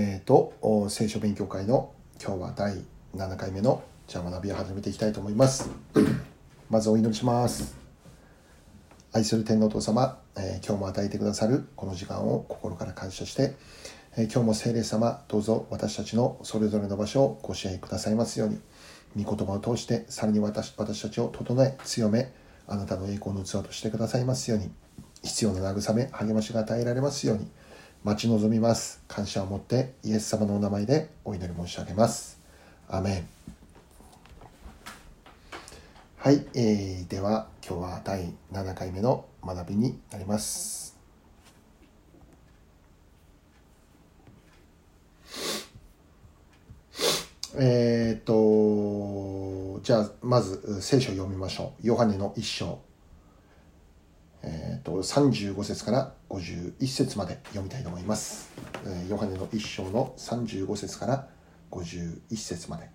えーと、聖書勉強会の今日は第7回目のじゃあ学びを始めていきたいと思います。まずお祈りします。愛する天皇父様、えー、今日も与えてくださるこの時間を心から感謝して、えー、今日も聖霊様どうぞ私たちのそれぞれの場所をご支援くださいますように御言葉を通してさらに私私たちを整え強めあなたの栄光の器としてくださいますように必要な慰め励ましが与えられますように待ち望みます。感謝を持ってイエス様のお名前でお祈り申し上げます。アメン。はい、えー、では今日は第7回目の学びになります。えっ、とじゃあまず聖書を読みましょう。ヨハネの一章。えーと、35節から51節まで読みたいと思います。えー、ヨハネの一章の35節から51節まで。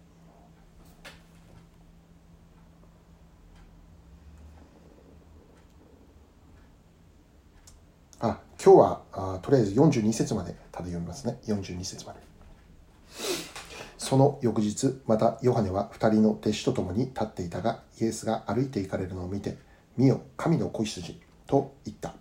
あ今日はあとりあえず42節までただ読みますね。42節まで。その翌日、またヨハネは2人の弟子と共に立っていたが、イエスが歩いて行かれるのを見て、見よ、神の子羊。と言った。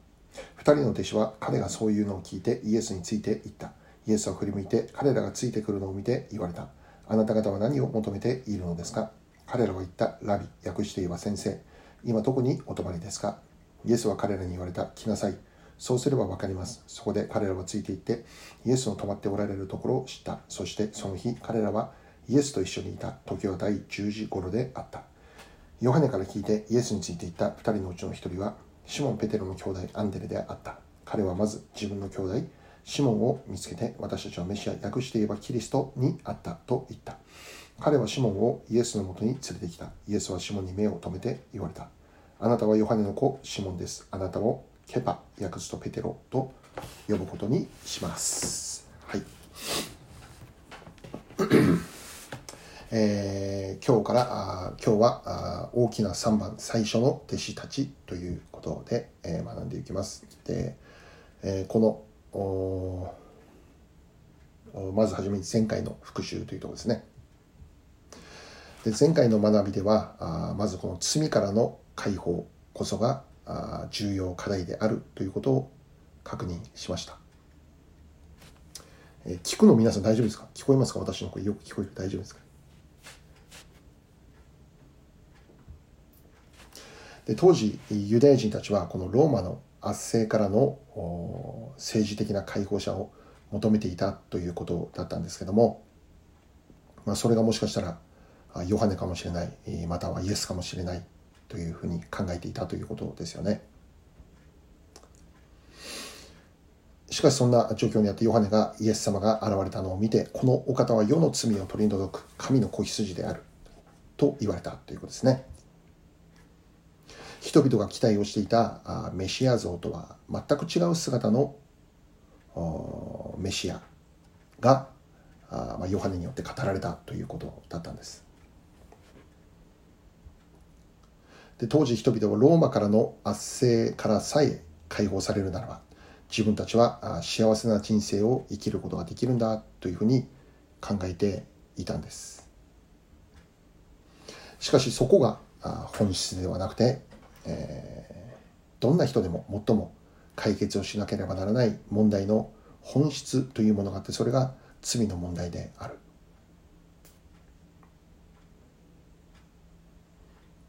二人の弟子は彼がそういうのを聞いてイエスについて言った。イエスは振り向いて彼らがついてくるのを見て言われた。あなた方は何を求めているのですか？彼らは言った。ラビ、訳して言えば先生。今どこにお泊まりですか？イエスは彼らに言われた。来なさい。そうすればわかります。そこで彼らはついて行って、イエスの泊まっておられるところを知った。そしてその日、彼らはイエスと一緒にいた。時は第10時頃であった。ヨハネから聞いてイエスについて言った二人のうちの一人は、シモン・ペテロの兄弟アンデレであった。彼はまず自分の兄弟シモンを見つけて私たちはメシア、訳して言えばキリストにあったと言った。彼はシモンをイエスのもとに連れてきた。イエスはシモンに目を留めて言われた。あなたはヨハネの子シモンです。あなたをケパ、訳すとペテロと呼ぶことにします。はい。えー、今日からあ今日はあ大きな3番最初の弟子たちということで、えー、学んでいきます。で、えー、このまずはじめに前回の復習というところですね。で前回の学びではあまずこの罪からの解放こそがあ重要課題であるということを確認しました。えー、聞くの皆さん大丈夫ですか？聞こえますか？私の声よく聞こえる大丈夫ですか？で当時ユダヤ人たちはこのローマの圧政からの政治的な解放者を求めていたということだったんですけども、まあ、それがもしかしたらヨハネかもしれないまたはイエスかもしれないというふうに考えていたということですよね。しかしそんな状況にあってヨハネがイエス様が現れたのを見てこのお方は世の罪を取り除く神の子羊であると言われたということですね。人々が期待をしていたメシア像とは全く違う姿のメシアがヨハネによって語られたということだったんです。で当時人々はローマからの圧政からさえ解放されるならば自分たちは幸せな人生を生きることができるんだというふうに考えていたんです。しかしそこが本質ではなくてえー、どんな人でも最も解決をしなければならない問題の本質というものがあってそれが罪の問題である。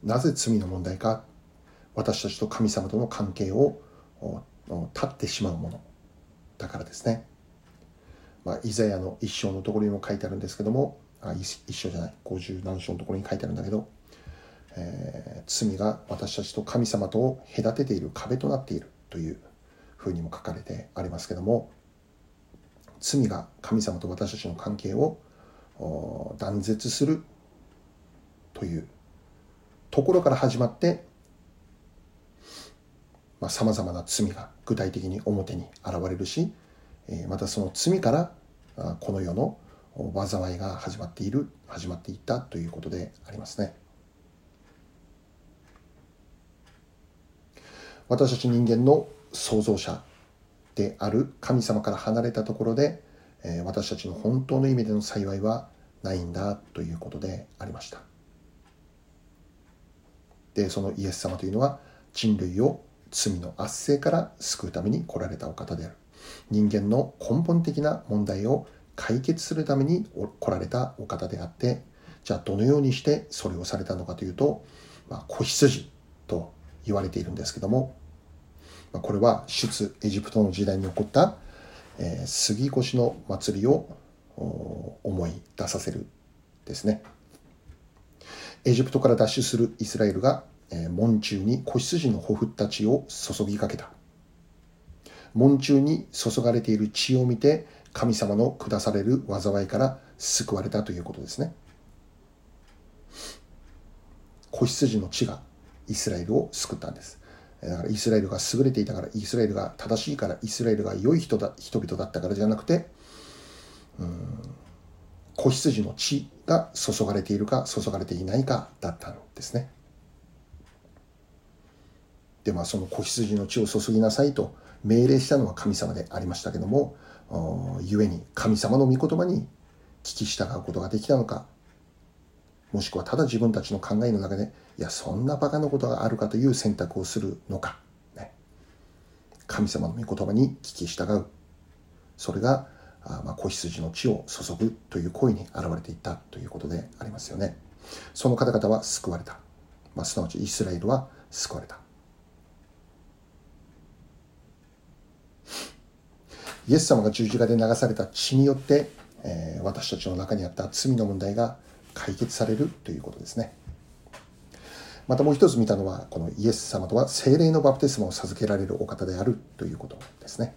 なぜ罪の問題か私たちと神様との関係を断ってしまうものだからですね。まあ、イザヤの一章のところにも書いてあるんですけどもあ一章じゃない50何章のところに書いてあるんだけどえー、罪が私たちと神様とを隔てている壁となっているというふうにも書かれてありますけども罪が神様と私たちの関係を断絶するというところから始まってさまざ、まな罪が具体的に表に現れるしまたその罪からこの世の災いが始まっている始まっていったということでありますね。私たち人間の創造者である神様から離れたところでえ、私たちの本当の意味での幸いはないんだということでありました。でそのイエス様というのは人類を罪の圧政から救うために来られたお方である。人間の根本的な問題を解決するために来られたお方であってじゃあどのようにしてそれをされたのかというと、まあ、子羊と言われているんですけども、まあ、これは出エジプトの時代に起こった、えー、杉越の祭りを思い出させるですね。エジプトから脱出するイスラエルが、えー、門中に子羊のほふった血を注ぎかけた。門中に注がれている血を見て神様の下される災いから救われたということですね。子羊の血がイスラエルを救ったんです。だからイスラエルが優れていたから、イスラエルが正しいから、イスラエルが良い人だ人々だったからじゃなくて、うん子羊の血が注がれているか注がれていないかだったんですね。でまあその子羊の血を注ぎなさいと命令したのは神様でありましたけども故に神様の御言葉に聞き従うことができたのかもしくはただ自分たちの考えの中でいやそんなバカなことがあるかという選択をするのか、ね、神様の御言葉に聞き従う。それがあまあ子羊の血を注ぐという行為に現れていったということでありますよね。その方々は救われた、まあ、すなわちイスラエルは救われた。イエス様が十字架で流された血によって、えー、私たちの中にあった罪の問題が解決されるということですね。またもう一つ見たのは、このイエス様とは精霊のバプテスマを授けられるお方であるということですね。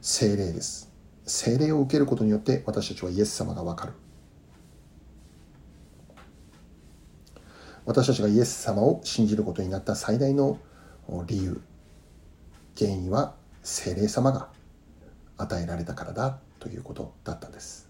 精霊です。精霊を受けることによって私たちはイエス様がわかる。私たちがイエス様を信じることになった最大の理由、原因は精霊様が与えられたからだということだったんです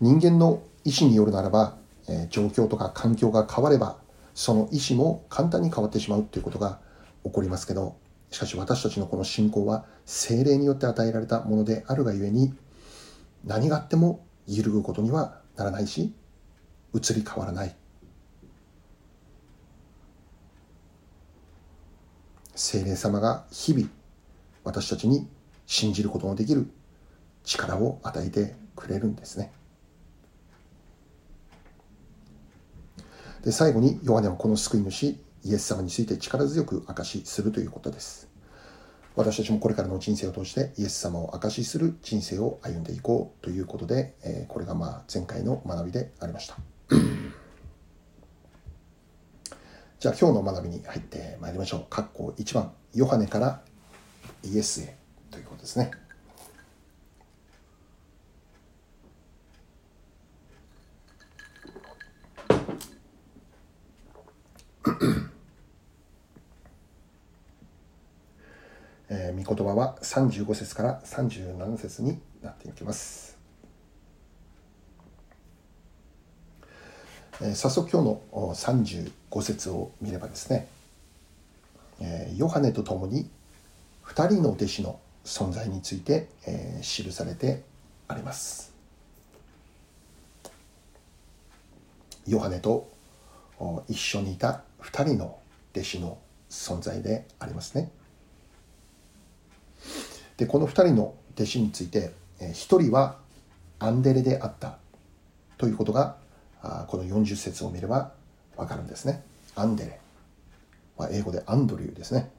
人間の意思によるならば、えー、状況とか環境が変わればその意思も簡単に変わってしまうということが起こりますけどしかし私たちのこの信仰は精霊によって与えられたものであるがゆえに何があっても揺るぐことにはならないし移り変わらない精霊様が日々私たちに信じることのできる力を与えてくれるんですね。で最後にヨハネはこの救い主イエス様について力強く証しするということです。私たちもこれからの人生を通してイエス様を証しする人生を歩んでいこうということで、えこれがまあ前回の学びでありました。じゃあ今日の学びに入ってまいりましょう。括弧1番、ヨハネからイエスへ。ということですね。えー、御言葉は35節から37節になっていきます。えー、早速今日の35節を見ればですね、えー、ヨハネと共に2人の弟子の存在について、えー、記されてあります。ヨハネと一緒にいた2人の弟子の存在でありますね。でこの2人の弟子について1人はアンデレであったということがこの40節を見ればわかるんですね。アンデレ。まあ、英語でアンドリューですね。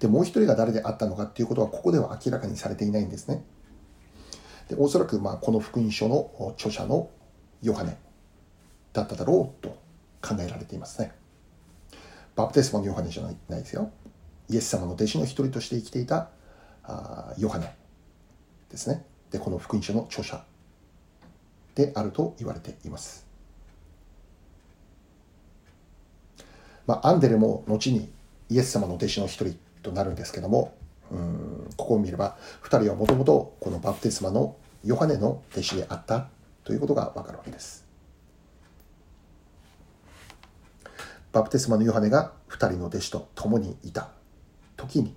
で、もう一人が誰であったのかっていうことは、ここでは明らかにされていないんですね。で、おそらく、まあ、この福音書の著者のヨハネだっただろうと考えられていますね。バプテスマのヨハネじゃないないですよ。イエス様の弟子の一人として生きていたあヨハネですね。で、この福音書の著者であると言われています。まあ、アンデレも後にイエス様の弟子の一人となるんですけども、うんここを見れば2人はもともとこのバプテスマのヨハネの弟子であったということがわかるわけです。バプテスマのヨハネが2人の弟子と共にいた時に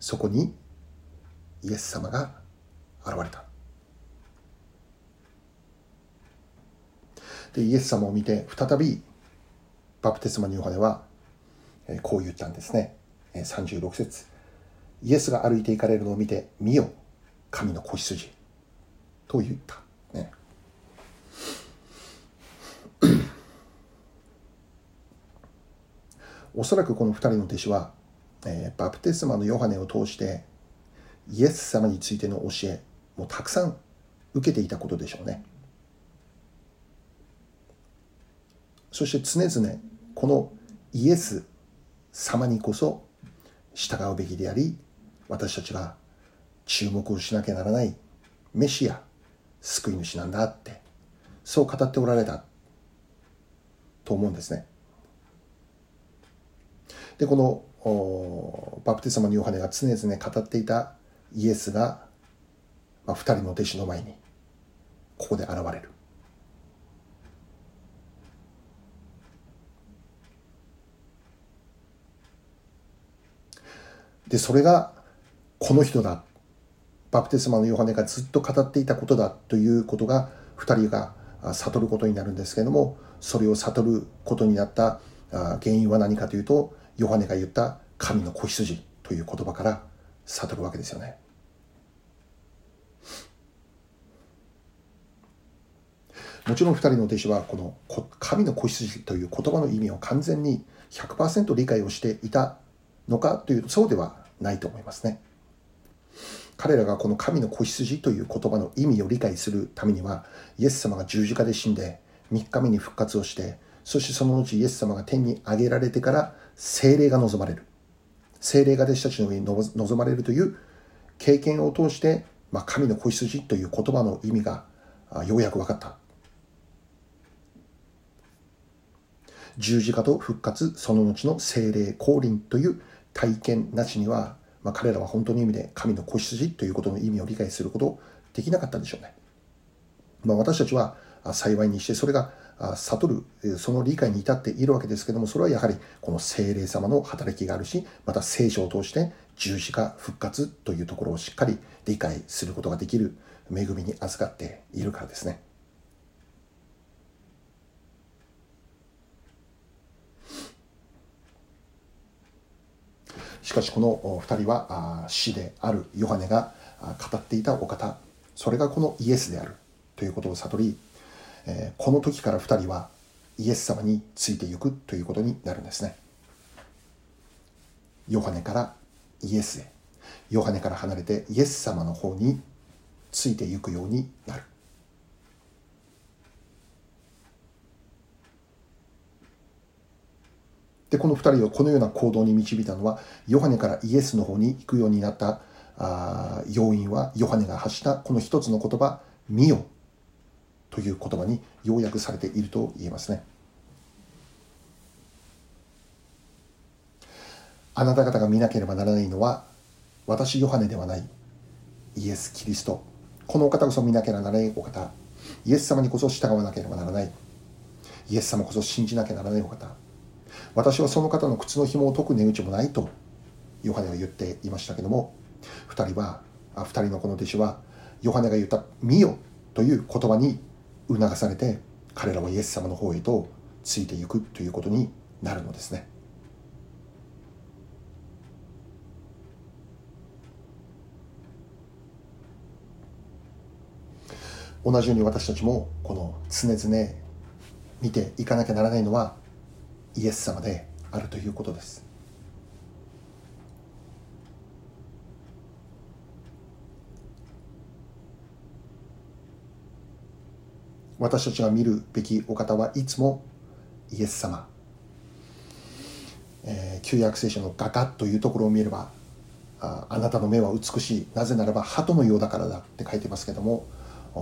そこにイエス様が現れた。でイエス様を見て再びバプテスマのヨハネはこう言ったんですね。36節。イエスが歩いて行かれるのを見て見よ神の子羊。と言った、ね、おそらくこの2人の弟子は、えー、バプテスマのヨハネを通してイエス様についての教えもたくさん受けていたことでしょうね。そして常々このイエス様にこそ従うべきであり私たちが注目をしなきゃならないメシア救い主なんだってそう語っておられたと思うんですね。でこのバプテスマのヨハネが常々語っていたイエスが、まあ、2人の弟子の前にここで現れる。でそれがこの人だ。バプテスマのヨハネがずっと語っていたことだということが2人が悟ることになるんですけれどもそれを悟ることになった原因は何かというとヨハネが言った神の子羊という言葉から悟るわけですよね。もちろん2人の弟子はこの神の子羊という言葉の意味を完全に100%理解をしていたのかというとそうではないと思いますね。彼らがこの神の子羊という言葉の意味を理解するためにはイエス様が十字架で死んで3日目に復活をしてそしてその後イエス様が天に上げられてから精霊が望まれる精霊が弟子たちの上に望まれるという経験を通して、まあ、神の子羊という言葉の意味がようやく分かった十字架と復活その後の精霊降臨という体験なしには、まあ、彼らは本当の意味で神の子羊ということの意味を理解することできなかったんでしょうね。まあ、私たちは幸いにしてそれが悟るその理解に至っているわけですけどもそれはやはりこの精霊様の働きがあるしまた聖書を通して十字架復活というところをしっかり理解することができる恵みに預かっているからですね。しかしこの2人は死であるヨハネが語っていたお方それがこのイエスであるということを悟りえこの時から2人はイエス様についていくということになるんですね。ヨハネからイエスへ。ヨハネから離れてイエス様の方についていくようになる。でこの2人をこのような行動に導いたのはヨハネからイエスの方に行くようになったあ要因はヨハネが発したこの一つの言葉「見よ」という言葉に要約されていると言えますね。あなた方が見なければならないのは私ヨハネではないイエス・キリスト。このお方こそ見なければならないお方。イエス様にこそ従わなければならない。イエス様こそ信じなければならないお方。私はその方の靴の紐を解く値打ちもないとヨハネは言っていましたけども2人はあ2人のこの弟子はヨハネが言った「見よ」という言葉に促されて彼らはイエス様の方へとついていくということになるのですね。同じように私たちもこの常々見ていかなきゃならないのはイエス様であるということです私たちが見るべきお方はいつもイエス様、えー、旧約聖書の画家というところを見ればああなたの目は美しい。なぜならば鳩のようだからだって書いてますけども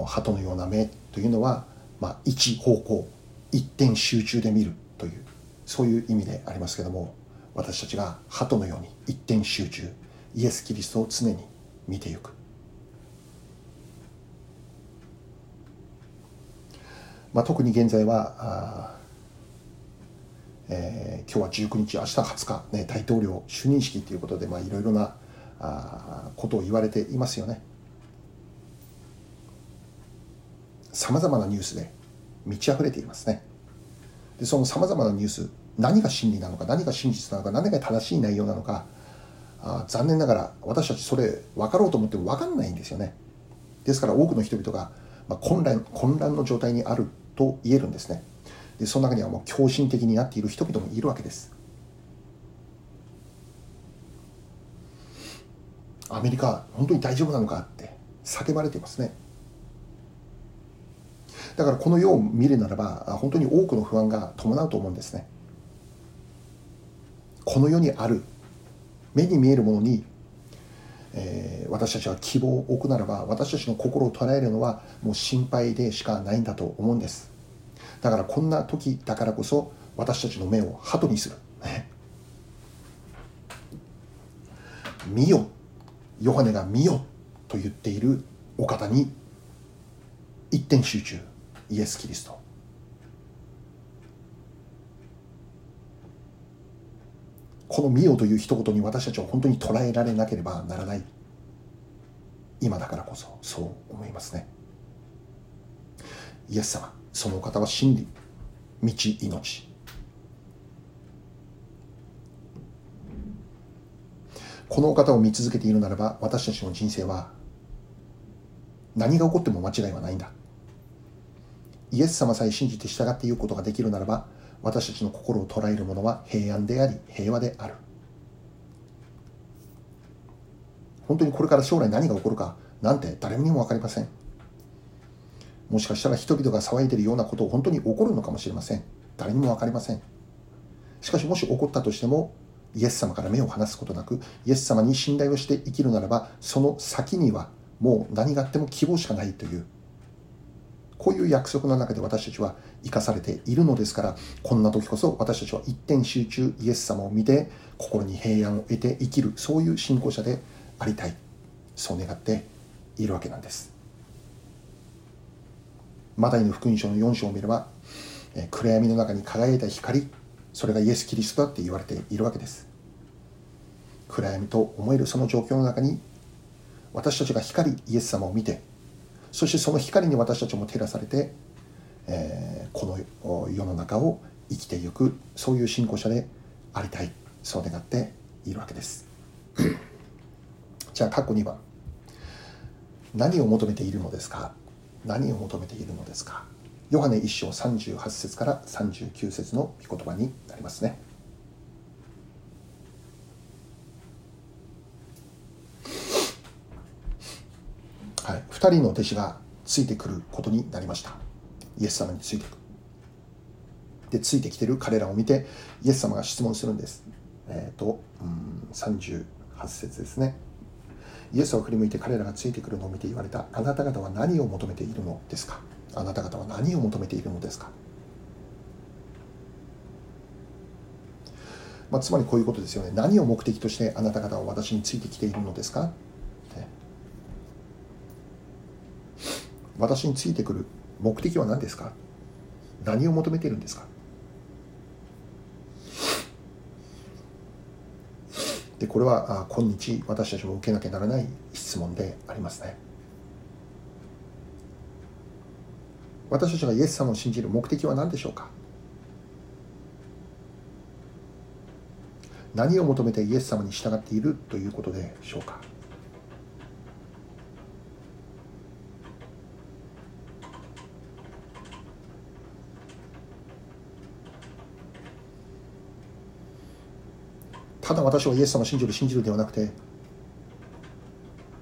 鳩のような目というのは、まあ、一方向一点集中で見るというそういう意味でありますけども私たちが鳩のように一点集中イエス・キリストを常に見ていく、まあ、特に現在はえー、今日は19日明日20日、ね、大統領就任式ということで、まあ、いろいろなあことを言われていますよね。さまざまなニュースで満ち溢れていますね。でそのさまざまなニュース何が真理なのか何が真実なのか何が正しい内容なのかあ残念ながら私たちそれ分かろうと思っても分かんないんですよね。ですから多くの人々が、まあ、混乱混乱の状態にあると言えるんですね。でその中にはもう狂信的になっている人々もいるわけです。アメリカ本当に大丈夫なのかって叫ばれていますね。だからこの世を見るならば本当に多くの不安が伴うと思うんですね。この世にある目に見えるものに、えー、私たちは希望を置くならば私たちの心を捉えるのはもう心配でしかないんだと思うんです。だからこんな時だからこそ私たちの目を鳩にする。見よ。ヨハネが見よと言っているお方に一点集中。イエス・キリスト。この「見よ」という一言に私たちは本当に捉えられなければならない。今だからこそそう思いますね。イエス様そのお方は真理道命。このお方を見続けているならば私たちの人生は何が起こっても間違いはないんだ。イエス様さえ信じて従っていくことができるならば私たちの心を捉えるものは平安であり平和である。本当にこれから将来何が起こるかなんて誰にも分かりません。もしかしたら人々が騒いでるようなことを本当に起こるのかもしれません。誰にも分かりません。しかしもし起こったとしてもイエス様から目を離すことなくイエス様に信頼をして生きるならばその先にはもう何があっても希望しかないというこういう約束の中で私たちは生かされているのですからこんな時こそ私たちは一点集中イエス様を見て心に平安を得て生きるそういう信仰者でありたい。そう願っているわけなんです。マタイの福音書の4章を見れば暗闇の中に輝いた光それがイエス・キリストだって言われているわけです。暗闇と思えるその状況の中に私たちが光イエス様を見てそしてその光に私たちも照らされて、えー、この世の中を生きていくそういう信仰者でありたいそう願っているわけです。じゃあ過去2番何を求めているのですか？何を求めているのですか？ヨハネ1章38節から39節の御言葉になりますねはい、2人の弟子がついてくることになりました。イエス様についてく。でついてきている彼らを見てイエス様が質問するんです。えっ、ー、とうん38節ですね。イエスを振り向いて彼らがついてくるのを見て言われた。あなた方は何を求めているのですか？あなた方は何を求めているのですか？まあ、つまりこういうことですよね。何を目的としてあなた方は私についてきているのですか？私についてくる目的は何ですか？何を求めてるんですか？でこれは今日私たちも受けなきゃならない質問でありますね。私たちがイエス様を信じる目的は何でしょうか？何を求めてイエス様に従っているということでしょうか？ただ私はイエス様を信じる信じるではなくて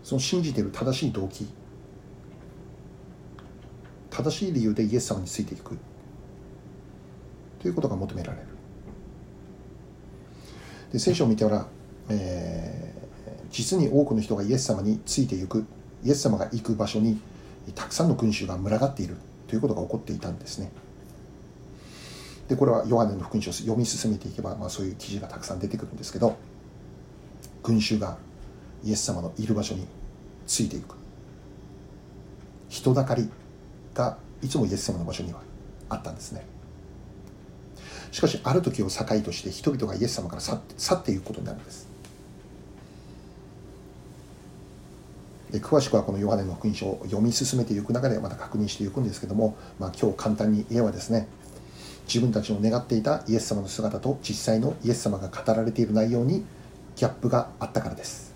その信じている正しい動機正しい理由でイエス様についていく。ということが求められる。で聖書を見てたら、えー、実に多くの人がイエス様についていくイエス様が行く場所にたくさんの群衆が群がっているということが起こっていたんですね。でこれはヨハネの福音書を読み進めていけば、まあ、そういう記事がたくさん出てくるんですけど群衆がイエス様のいる場所についていく。人だかりがいつもイエス様の場所にはあったんですね。しかしある時を境として人々がイエス様から去って去っていくことになるんです。で詳しくはこのヨハネの福音書を読み進めていく中でまた確認していくんですけども、まあ、今日簡単に言えばですね自分たちの願っていたイエス様の姿と実際のイエス様が語られている内容にギャップがあったからです。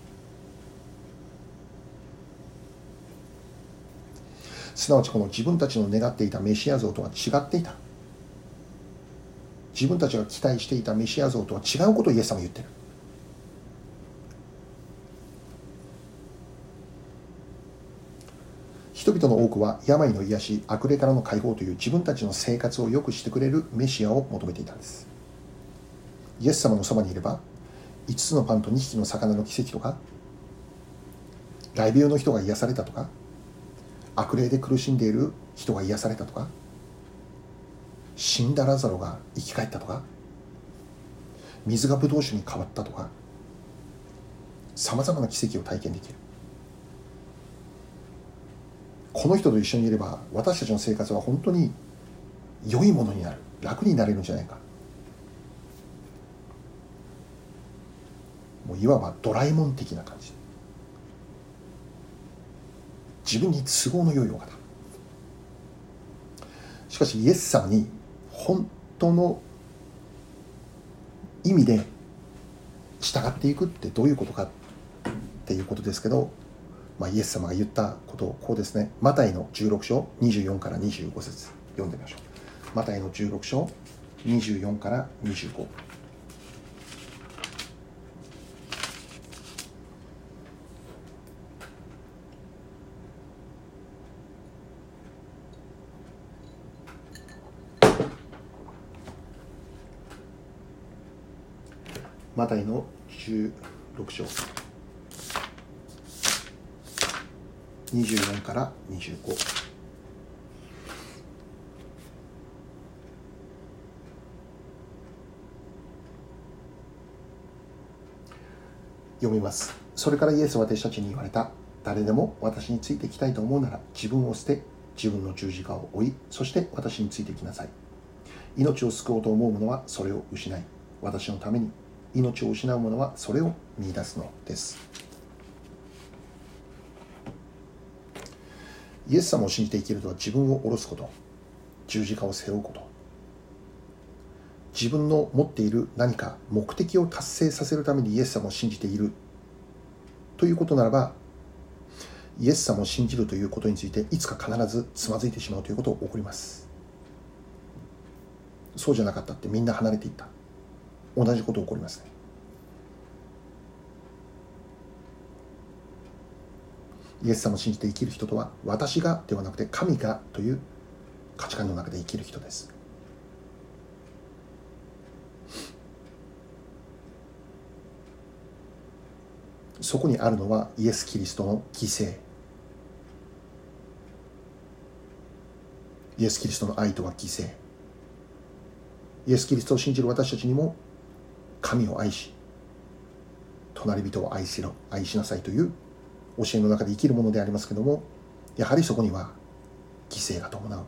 すなわちこの自分たちの願っていたメシア像とは違っていた。自分たちが期待していたメシア像とは違うことをイエス様は言ってる。人々の多くは病の癒し悪霊からの解放という自分たちの生活を良くしてくれるメシアを求めていたんです。イエス様のそばにいれば5つのパンと2匹の魚の奇跡とか大病の人が癒されたとか悪霊で苦しんでいる人が癒されたとか死んだラザロが生き返ったとか水がブドウ酒に変わったとかさまざまな奇跡を体験できる。この人と一緒にいれば私たちの生活は本当に良いものになる。楽になれるんじゃないか。もういわばドラえもん的な感じ。自分に都合の良いお方。しかしイエス様に本当の意味で従っていくってどういうことかっていうことですけどまあ、イエス様が言ったことをこうですね。マタイの16章24から25節。読んでみましょう。マタイの16章24から25マタイの16章。24から25読みます。それからイエスは弟子たちに言われた。誰でも私についていきたいと思うなら自分を捨て自分の十字架を追いそして私についてきなさい。命を救おうと思う者はそれを失い私のために命を失う者はそれを見出すのです。イエス様を信じて生きるとは自分を下ろすこと。十字架を背負うこと。自分の持っている何か目的を達成させるためにイエス様を信じている。ということならばイエス様を信じるということについていつか必ずつまずいてしまうということが起こります。そうじゃなかったってみんな離れていった。同じこと起こりますね。イエス様を信じて生きる人とは私がではなくて神がという価値観の中で生きる人です。そこにあるのはイエス・キリストの犠牲。イエス・キリストの愛とは犠牲。イエス・キリストを信じる私たちにも神を愛し隣人を愛しろ愛しなさいという教えの中で生きるものでありますけどもやはりそこには犠牲が伴う。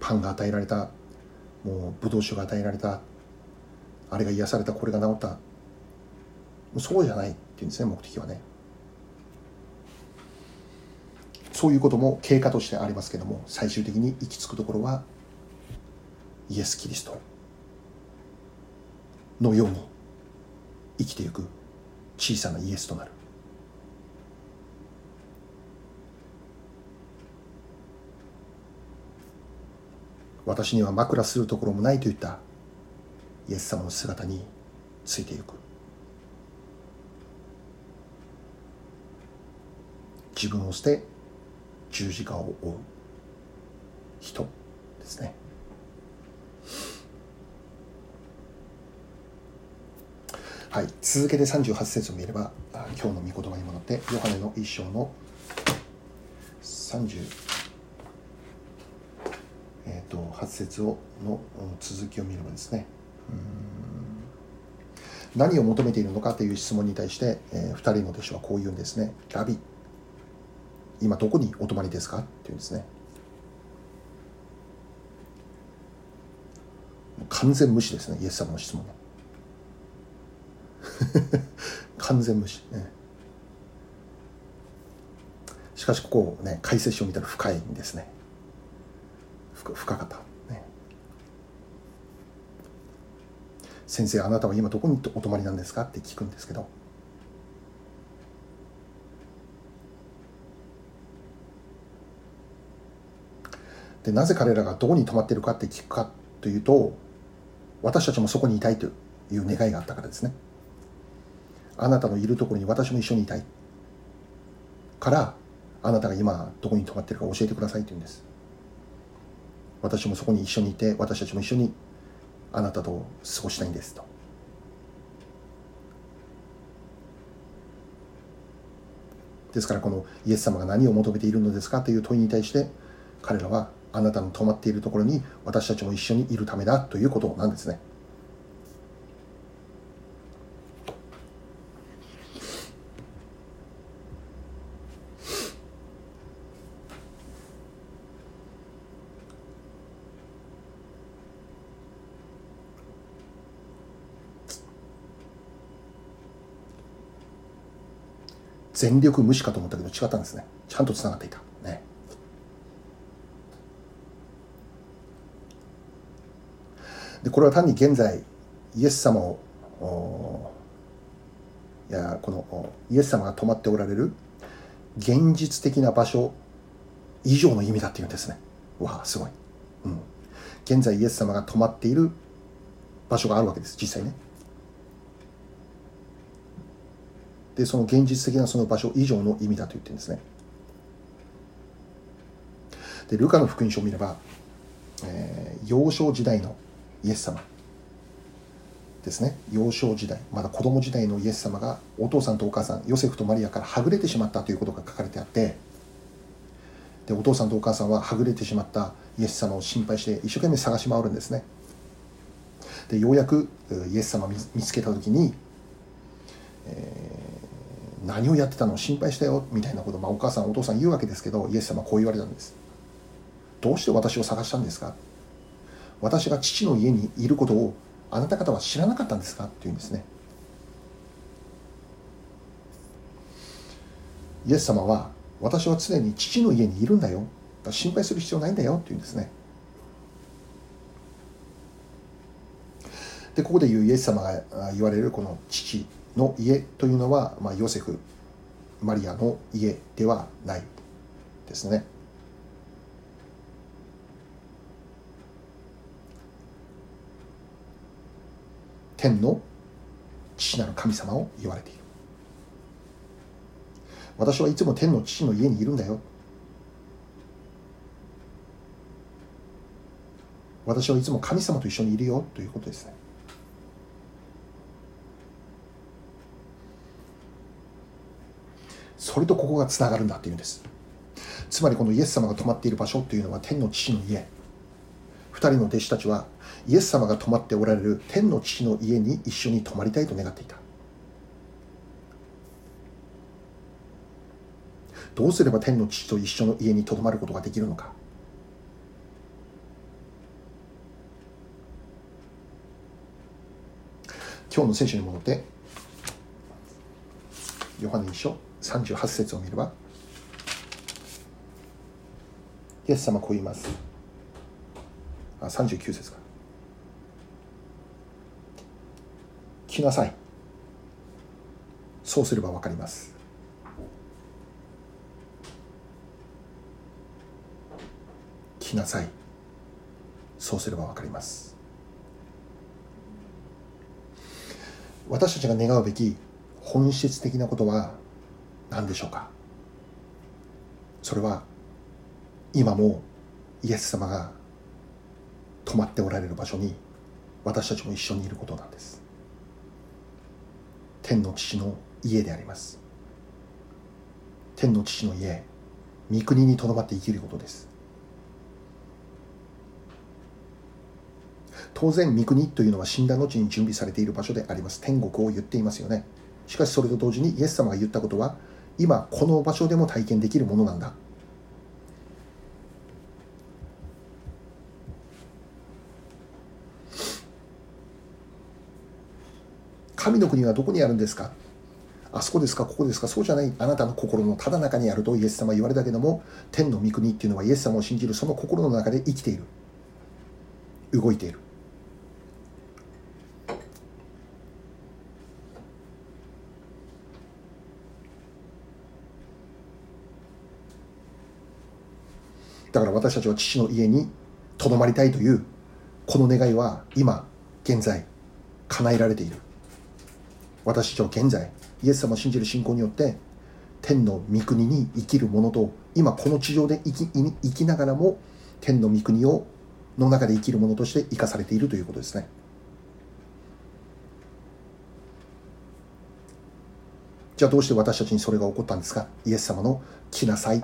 パンが与えられたもうブドウ酒が与えられたあれが癒されたこれが治った。そうじゃないっていうんですね目的はね。そういうことも経過としてありますけども最終的に行き着くところはイエス・キリストのように生きていく小さなイエスとなる。私には枕するところもないといったイエス様の姿についていく。自分を捨て十字架を追う人ですね。はい、続けて38節を見れば今日の御言葉に戻ってヨハネの一章の30、えーと、8節をの続きを見ればですね。何を求めているのかという質問に対して、えー、2人の弟子はこう言うんですね「ラビ今どこにお泊まりですか?」って言うんですね。完全無視ですねイエス様の質問ね 完全無視、ね、しかしここね解説書を見たら深いんですね。深かった、ね、先生あなたは今どこにお泊まりなんですか？って聞くんですけど。でなぜ彼らがどこに泊まってるかって聞くかというと私たちもそこにいたいという願いがあったからですね。あなたのいるところに私も一緒にいたいからあなたが今どこに泊まってるか教えてくださいと言うんです私もそこに一緒にいて私たちも一緒にあなたと過ごしたいんですとですからこのイエス様が何を求めているのですかという問いに対して彼らはあなたの泊まっているところに私たちも一緒にいるためだということなんですね。全力無視かと思ったけど違ったんですね。ちゃんとつながっていた。ね。でこれは単に現在イエス様をいやこのイエス様が泊まっておられる現実的な場所以上の意味だっていうんですね。わあすごい、うん、現在イエス様が泊まっている場所があるわけです。実際ね。でその現実的なその場所以上の意味だと言ってるんですね。でルカの福音書を見れば、えー、幼少時代のイエス様ですね。幼少時代まだ子供時代のイエス様がお父さんとお母さんヨセフとマリアからはぐれてしまったということが書かれてあってでお父さんとお母さんははぐれてしまったイエス様を心配して一生懸命探し回るんですね。でようやくイエス様を見つけた時に、えー、何をやってたの心配したよみたいなことを、まあ、お母さんお父さん言うわけですけどイエス様はこう言われたんです。どうして私を探したんですか？私が父の家にいることをあなた方は知らなかったんですか？っていうんですね。イエス様は私は常に父の家にいるんだよ。心配する必要ないんだよっていうんですね。でここで言うイエス様が言われるこの父。の家というのは、まあ、ヨセフマリアの家ではないですね。天の父なる神様を言われている。私はいつも天の父の家にいるんだよ。私はいつも神様と一緒にいるよということですね。それとここがつながるんだっていうんです。つまりこのイエス様が泊まっている場所というのは天の父の家。2人の弟子たちはイエス様が泊まっておられる天の父の家に一緒に泊まりたいと願っていた。どうすれば天の父と一緒の家にとどまることができるのか。今日の聖書に戻ってヨハネ一書38節を見ればイエス様こう言います。あ39節か。来なさい。そうすれば分かります。来なさい。そうすれば分かります。私たちが願うべき本質的なことは何でしょうか？それは今もイエス様が泊まっておられる場所に私たちも一緒にいることなんです。天の父の家であります。天の父の家御国にとどまって生きることです。当然御国というのは死んだ後に準備されている場所であります。天国を言っていますよね。しかしそれと同時にイエス様が言ったことは今この場所でも体験できるものなんだ。神の国はどこにあるんですか？あそこですか？ここですか？そうじゃない。あなたの心のただ中にあるとイエス様は言われたけども天の御国っていうのはイエス様を信じるその心の中で生きている。動いている。だから私たちは父の家にとどまりたいというこの願いは今現在叶えられている。私たちは現在イエス様を信じる信仰によって天の御国に生きる者と今この地上で生き生きながらも天の御国をの中で生きる者として生かされているということですね。じゃあどうして私たちにそれが起こったんですか？イエス様の来なさい。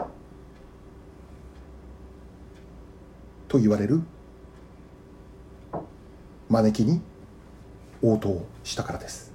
と言われる招きに応答したからです。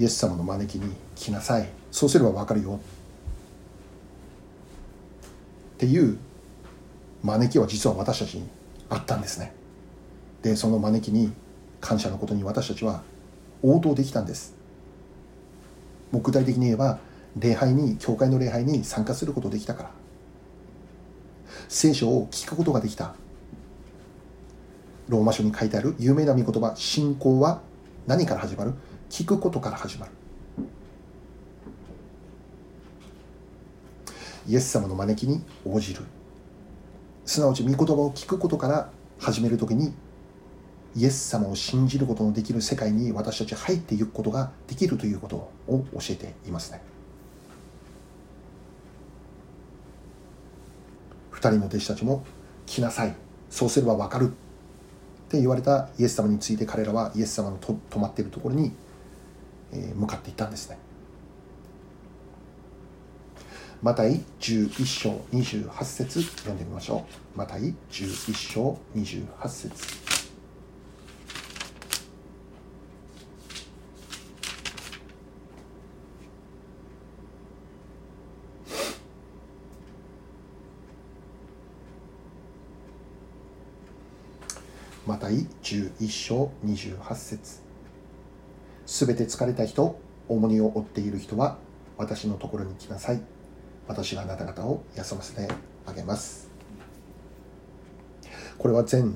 イエス様の招きに来なさい。そうすれば分かるよ。っていう招きは実は私たちにあったんですね。でその招きに感謝のことに私たちは応答できたんです。もう具体的に言えば礼拝に教会の礼拝に参加することできたから。聖書を聞くことができた。ローマ書に書いてある有名な御言葉信仰は何から始まる？聞くことから始まる。イエス様の招きに応じる。すなわち御言葉を聞くことから始めるときにイエス様を信じることのできる世界に私たち入っていくことができるということを教えていますね。二人の弟子たちも来なさい。そうすればわかる。って言われたイエス様について彼らはイエス様のと止まっているところに向かっていったんですね。マタイ11章28節読んでみましょう。マタイ11章28節。マタイ11章28節。すべて疲れた人、重荷を負っている人は、私のところに来なさい。私があなた方を休ませてあげます。これは全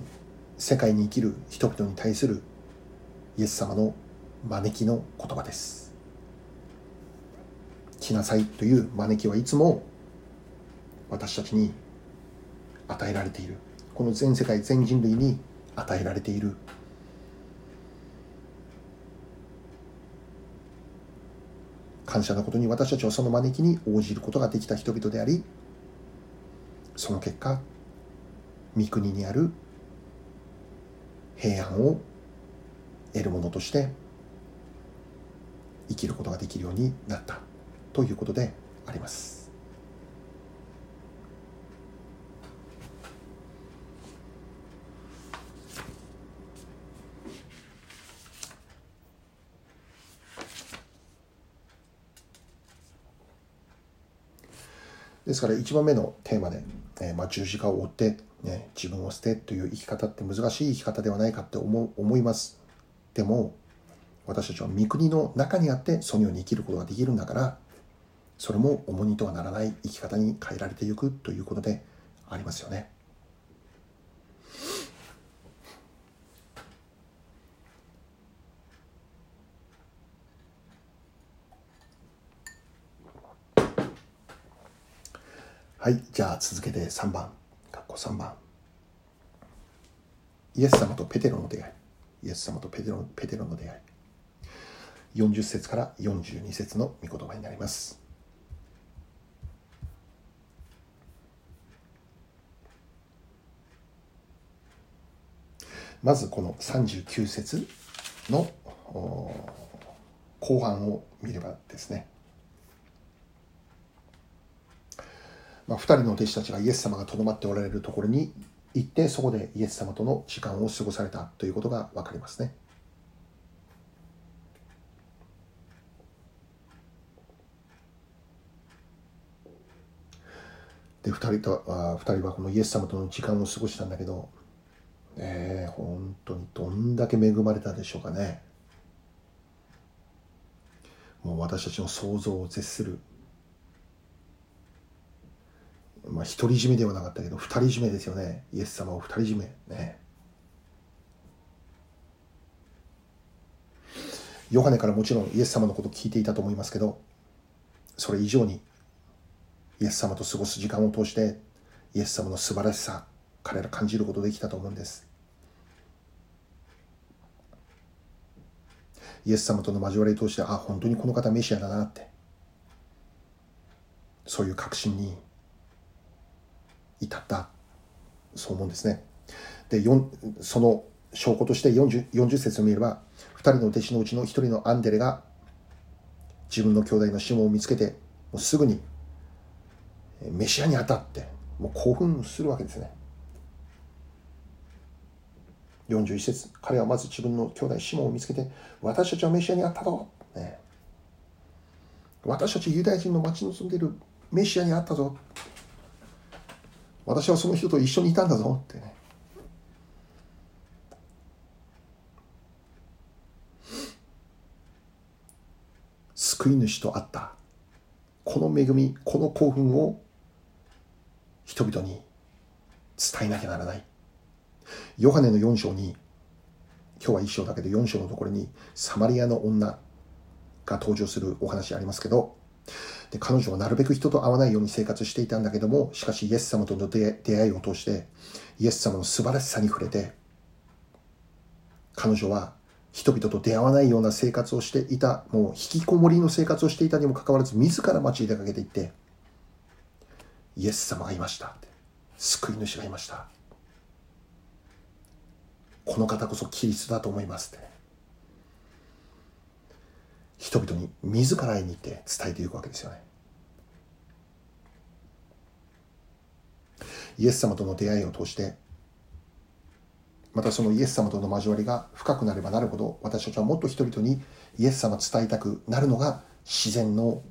世界に生きる人々に対するイエス様の招きの言葉です。来なさいという招きはいつも私たちに与えられている。この全世界全人類に与えられている感謝のことに私たちはその招きに応じることができた人々でありその結果御国にある平安を得るものとして生きることができるようになったということであります。ですから1番目のテーマで、えー、まあ、十字架を追って、ね、自分を捨てという生き方って難しい生き方ではないかって思思います。でも私たちは御国の中にあってそのように生きることができるんだからそれも重荷とはならない生き方に変えられていくということでありますよね。はい、じゃあ続けて3番、括弧3番。イエス様とペテロの出会い。イエス様とペテロペテロの出会い。40節から42節の御言葉になります。まずこの39節の後半を見ればですねまあ、2人の弟子たちがイエス様がとどまっておられるところに行ってそこでイエス様との時間を過ごされたということが分かりますね。で2人とあ2人はこのイエス様との時間を過ごしたんだけど、ね、本当にどんだけ恵まれたでしょうかねもう私たちの想像を絶するまあ独り占めではなかったけど二人占めですよね。イエス様を二人占め。ね。ヨハネからもちろんイエス様のこと聞いていたと思いますけどそれ以上にイエス様と過ごす時間を通してイエス様の素晴らしさ彼ら感じることできたと思うんです。イエス様との交わりを通してあ本当にこの方メシアだなって。そういう確信に至ったそう思うんですね。でその証拠として 40, 40節を見れば2人の弟子のうちの1人のアンデレが自分の兄弟のシモンを見つけてもうすぐにメシアに当たってもう興奮するわけですね。41節彼はまず自分の兄弟シモンを見つけて私たちはメシアにあったぞ、ね、私たちユダヤ人の町に住んでいるメシアにあったぞ私はその人と一緒にいたんだぞってね。救い主と会った。この恵みこの興奮を人々に伝えなきゃならない。ヨハネの4章に今日は1章だけど4章のところにサマリアの女が登場するお話ありますけどで彼女はなるべく人と会わないように生活していたんだけどもしかしイエス様との出会いを通してイエス様の素晴らしさに触れて彼女は人々と出会わないような生活をしていたもう引きこもりの生活をしていたにもかかわらず自ら街に出かけていってイエス様がいました。救い主がいました。この方こそキリストだと思いますって。人々に自ら会いに行って伝えていくわけですよねイエス様との出会いを通してまたそのイエス様との交わりが深くなればなるほど私たちはもっと人々にイエス様伝えたくなるのが自然の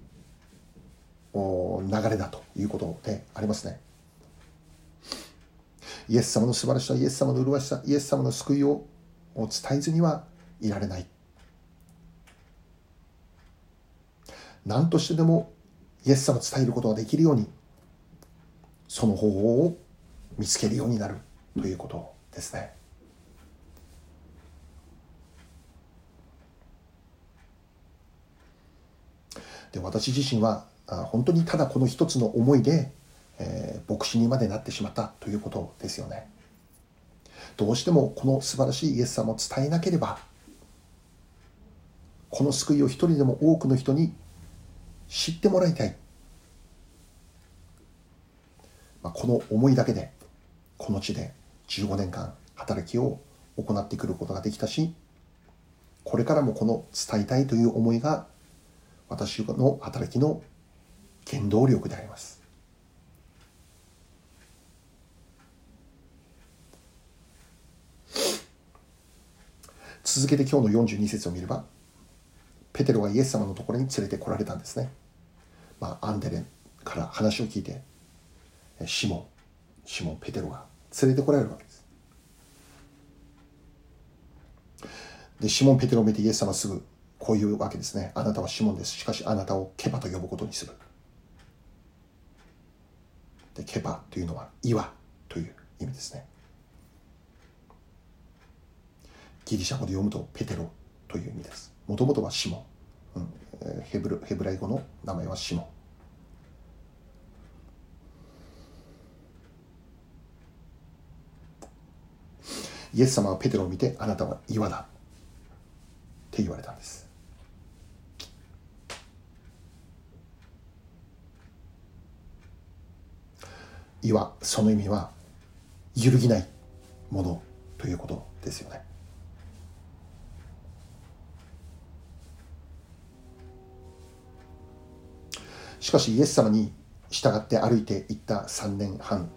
流れだということでありますね。イエス様の素晴らしさ、イエス様の麗しさ、イエス様の救いを伝えずにはいられない。何としてでもイエス様を伝えることができるように、その方法を見つけるようになるということですね。で私自身は本当にただこの一つの思いで、えー、牧師にまでなってしまったということですよね。どうしてもこの素晴らしいイエス様を伝えなければこの救いを一人でも多くの人に知ってもらいたい、まあ、この思いだけでこの地で15年間働きを行ってくることができたしこれからもこの伝えたいという思いが私の働きの原動力であります。続けて今日の42節を見ればペテロがイエス様のところに連れてこられたんですね、まあ、アンデレンから話を聞いてシモンシモンペテロが連れてこられるわけです。でシモン・ペテロを見てイエス様はすぐこういうわけですね。あなたはシモンです。しかしあなたをケバと呼ぶことにする。でケバというのは岩という意味ですね。ギリシャ語で読むとペテロという意味です。もともとはシモン、うん、ヘブヘブライ語の名前はシモン。イエス様はペテロを見てあなたは岩だ。って言われたんです。岩その意味は揺るぎないものということですよね。しかしイエス様に従って歩いていった3年半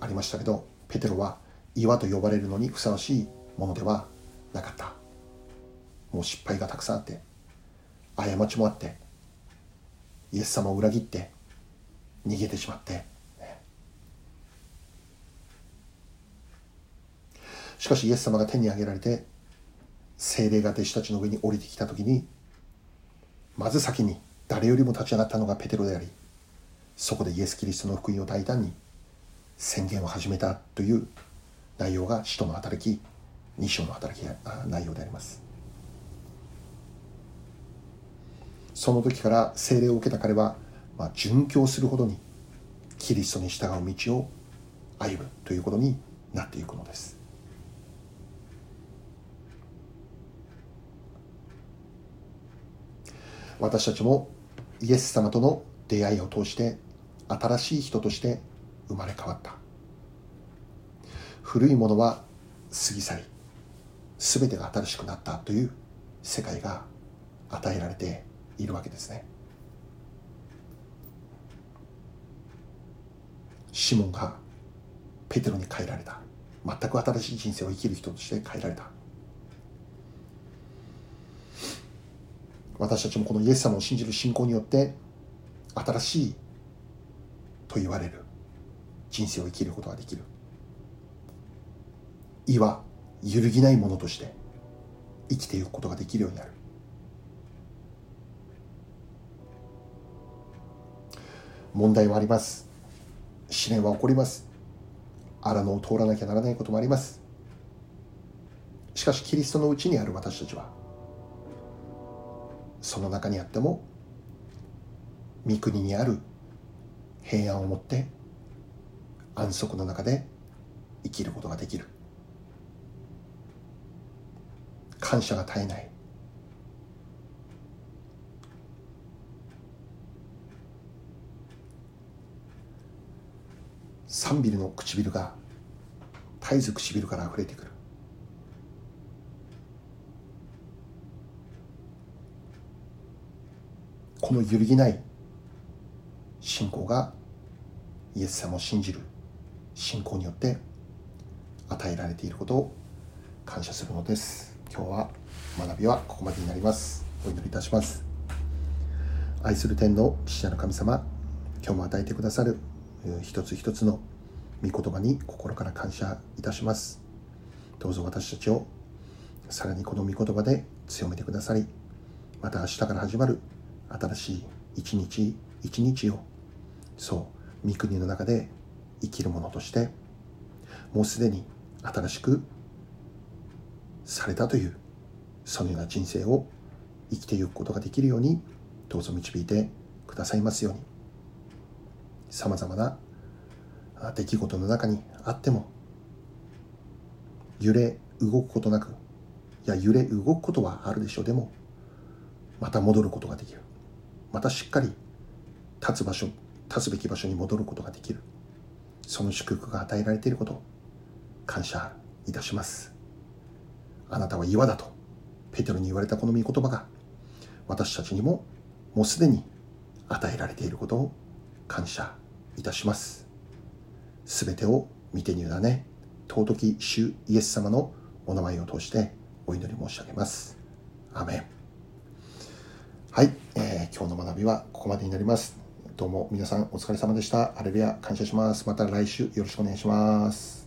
ありましたけどペテロは岩と呼ばれるのにふさわしいものではなかった。もう失敗がたくさんあって過ちもあってイエス様を裏切って逃げてしまって。しかしイエス様が手に挙げられて精霊が弟子たちの上に降りてきた時にまず先に誰よりも立ち上がったのがペテロでありそこでイエス・キリストの福音を大胆に宣言を始めたという内容が使徒の働き2章の働き内容であります。その時から聖霊を受けた彼は、まあ、殉教するほどにキリストに従う道を歩むということになっていくのです。私たちもイエス様との出会いを通して新しい人として生まれ変わった。古いものは過ぎ去り全てが新しくなったという世界が与えられているわけですね。シモンがペテロに変えられた。全く新しい人生を生きる人として変えられた。私たちもこのイエス様を信じる信仰によって新しいと言われる人生を生きることができる。意は揺るぎないものとして生きていくことができるようになる。問題はあります。試練は起こります。荒野を通らなきゃならないこともあります。しかしキリストのうちにある私たちはその中にあっても御国にある平安を持って安息の中で生きることができる。感謝が絶えない。賛美の唇が絶えず唇から溢れてくる。この揺るぎない信仰がイエス様を信じる信仰によって与えられていることを感謝するのです。今日は学びはここまでになります。お祈りいたします。愛する天の父なる神様今日も与えてくださる一つ一つの御言葉に心から感謝いたします。どうぞ私たちをさらにこの御言葉で強めてくださりまた明日から始まる新しい一日一日をそう御国の中で生きるものとしてもうすでに新しくされたというそのような人生を生きていくことができるようにどうぞ導いてくださいますように。さまざまな出来事の中にあっても揺れ動くことなくいや揺れ動くことはあるでしょう。でもまた戻ることができる。またしっかり立つ場所立つべき場所に戻ることができる。その祝福が与えられていること感謝いたします。あなたは岩だとペテロに言われたこの御言葉が私たちにももうすでに与えられていることを感謝いたしますすべてを見てに委ね尊き主イエス様のお名前を通してお祈り申し上げますアメンはい、えー、今日の学びはここまでになります。どうも皆さんお疲れ様でした。アレルヤ感謝します。また来週よろしくお願いします。